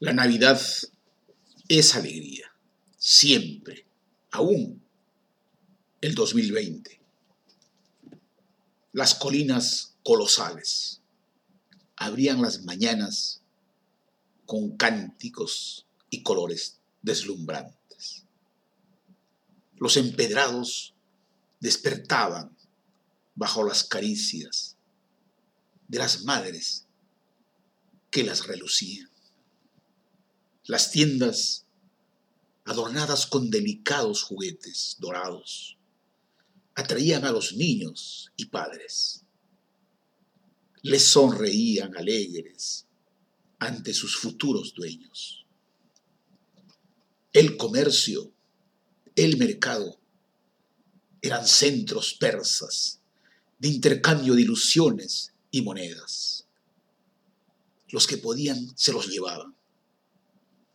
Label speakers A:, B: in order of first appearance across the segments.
A: La Navidad es alegría, siempre, aún el 2020. Las colinas colosales abrían las mañanas con cánticos y colores deslumbrantes. Los empedrados despertaban bajo las caricias de las madres que las relucían. Las tiendas adornadas con delicados juguetes dorados atraían a los niños y padres. Les sonreían alegres ante sus futuros dueños. El comercio, el mercado, eran centros persas de intercambio de ilusiones y monedas. Los que podían se los llevaban.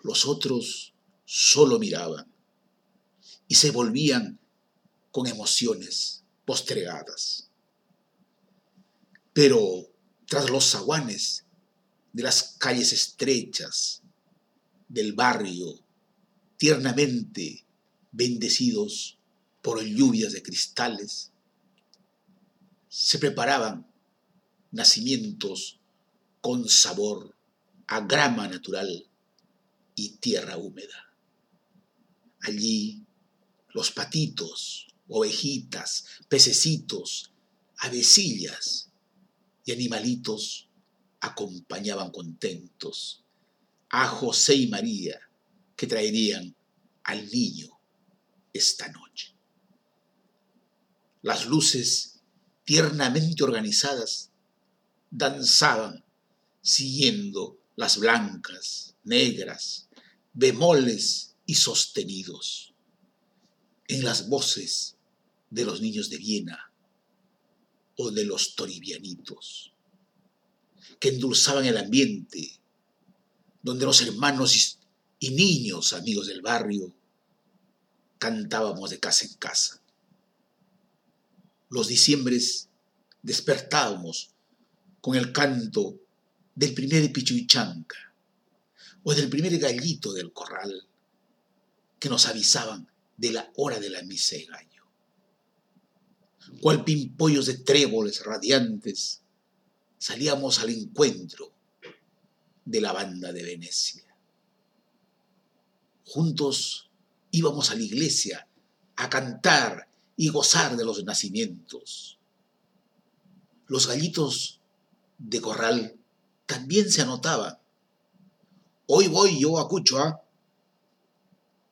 A: Los otros solo miraban y se volvían con emociones postregadas. Pero tras los zaguanes de las calles estrechas del barrio, tiernamente bendecidos por lluvias de cristales, se preparaban nacimientos con sabor a grama natural y tierra húmeda. Allí los patitos, ovejitas, pececitos, avecillas y animalitos acompañaban contentos a José y María que traerían al niño esta noche. Las luces tiernamente organizadas danzaban siguiendo las blancas, negras, bemoles y sostenidos en las voces de los niños de Viena o de los toribianitos que endulzaban el ambiente, donde los hermanos y niños amigos del barrio cantábamos de casa en casa. Los diciembres despertábamos con el canto del primer pichuichanca o del primer gallito del corral que nos avisaban de la hora de la misa de gallo. Cual pimpollos de tréboles radiantes salíamos al encuentro de la banda de Venecia. Juntos íbamos a la iglesia a cantar y gozar de los nacimientos. Los gallitos de corral también se anotaban. Hoy voy yo a Cuchoa.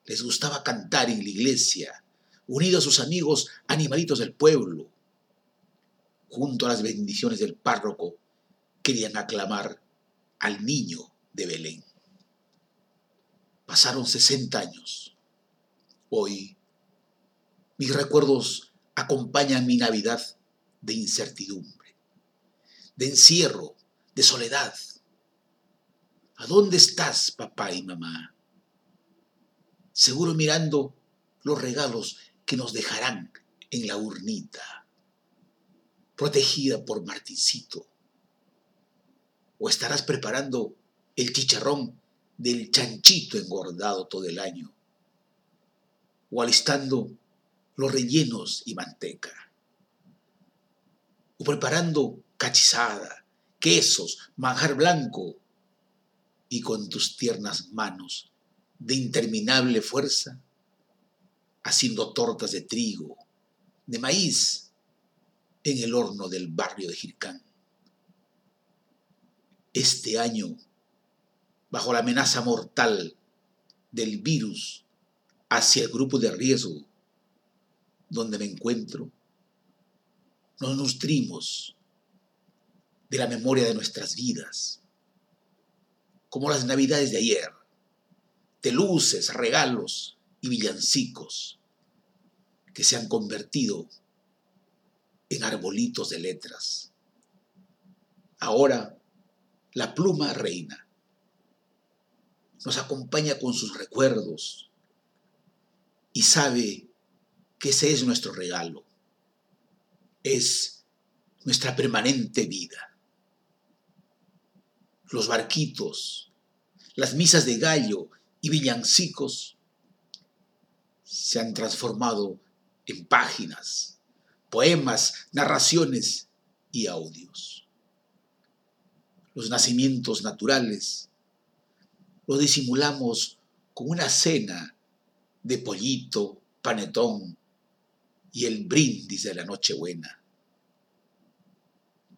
A: Les gustaba cantar en la iglesia, unidos a sus amigos animalitos del pueblo junto a las bendiciones del párroco, querían aclamar al niño de Belén. Pasaron 60 años. Hoy mis recuerdos acompañan mi Navidad de incertidumbre, de encierro, de soledad. ¿A dónde estás, papá y mamá? Seguro mirando los regalos que nos dejarán en la urnita protegida por Martincito? ¿O estarás preparando el chicharrón del chanchito engordado todo el año? ¿O alistando los rellenos y manteca? ¿O preparando cachizada, quesos, manjar blanco? Y con tus tiernas manos de interminable fuerza, haciendo tortas de trigo, de maíz, en el horno del barrio de Jircán. Este año, bajo la amenaza mortal del virus hacia el grupo de riesgo donde me encuentro, nos nutrimos de la memoria de nuestras vidas, como las navidades de ayer, de luces, regalos y villancicos que se han convertido en arbolitos de letras. Ahora la pluma reina. Nos acompaña con sus recuerdos y sabe que ese es nuestro regalo. Es nuestra permanente vida. Los barquitos, las misas de gallo y villancicos se han transformado en páginas, poemas, narraciones y audios. Los nacimientos naturales los disimulamos con una cena de pollito, panetón y el brindis de la Nochebuena.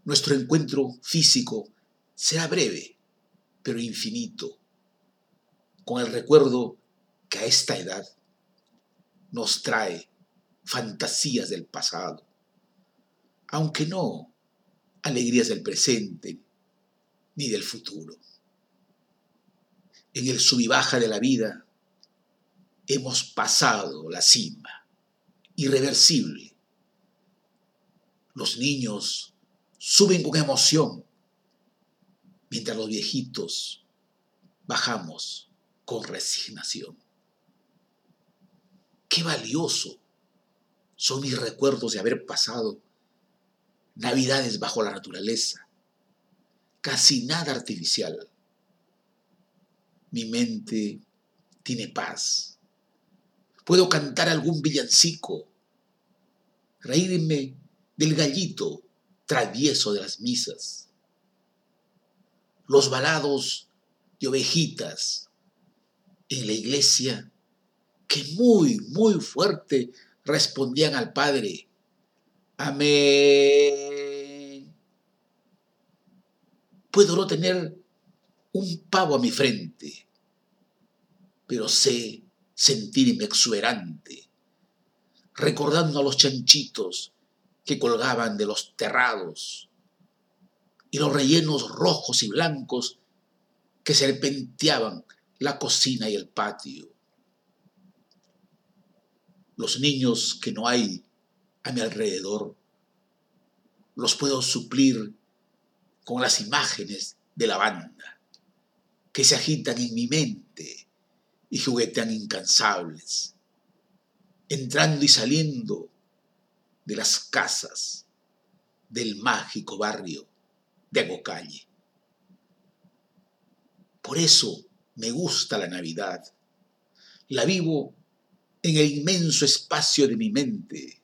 A: Nuestro encuentro físico será breve, pero infinito, con el recuerdo que a esta edad nos trae fantasías del pasado, aunque no alegrías del presente ni del futuro. En el sub y baja de la vida hemos pasado la cima, irreversible. Los niños suben con emoción, mientras los viejitos bajamos con resignación. Qué valioso son mis recuerdos de haber pasado navidades bajo la naturaleza, casi nada artificial. Mi mente tiene paz. Puedo cantar algún villancico, reírme del gallito travieso de las misas, los balados de ovejitas en la iglesia que muy, muy fuerte respondían al Padre. Amén. Puedo no tener un pavo a mi frente, pero sé sentirme exuberante, recordando a los chanchitos que colgaban de los terrados y los rellenos rojos y blancos que serpenteaban la cocina y el patio. Los niños que no hay a mi alrededor, los puedo suplir con las imágenes de la banda que se agitan en mi mente y juguetean incansables, entrando y saliendo de las casas del mágico barrio de Agocalle. Por eso me gusta la Navidad. La vivo en el inmenso espacio de mi mente.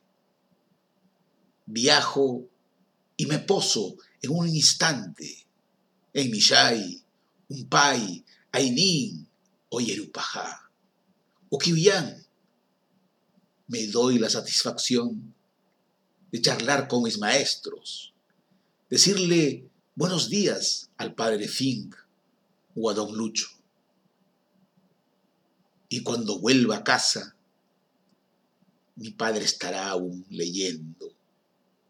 A: Viajo y me poso en un instante en Millay, Umpay, Ainín o Yerupajá o Quibillán. Me doy la satisfacción de charlar con mis maestros, decirle buenos días al padre Fink o a don Lucho. Y cuando vuelva a casa, mi padre estará aún leyendo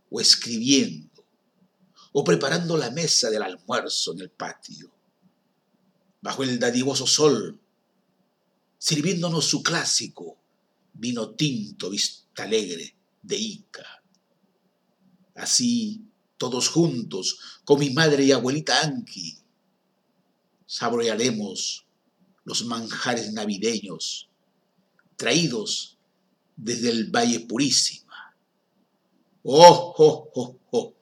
A: o escribiendo o preparando la mesa del almuerzo en el patio, bajo el dadivoso sol, sirviéndonos su clásico vino tinto vista alegre de Ica. Así, todos juntos, con mi madre y abuelita Anki, saborearemos los manjares navideños traídos desde el Valle Purísima. ¡Oh, oh, oh, oh!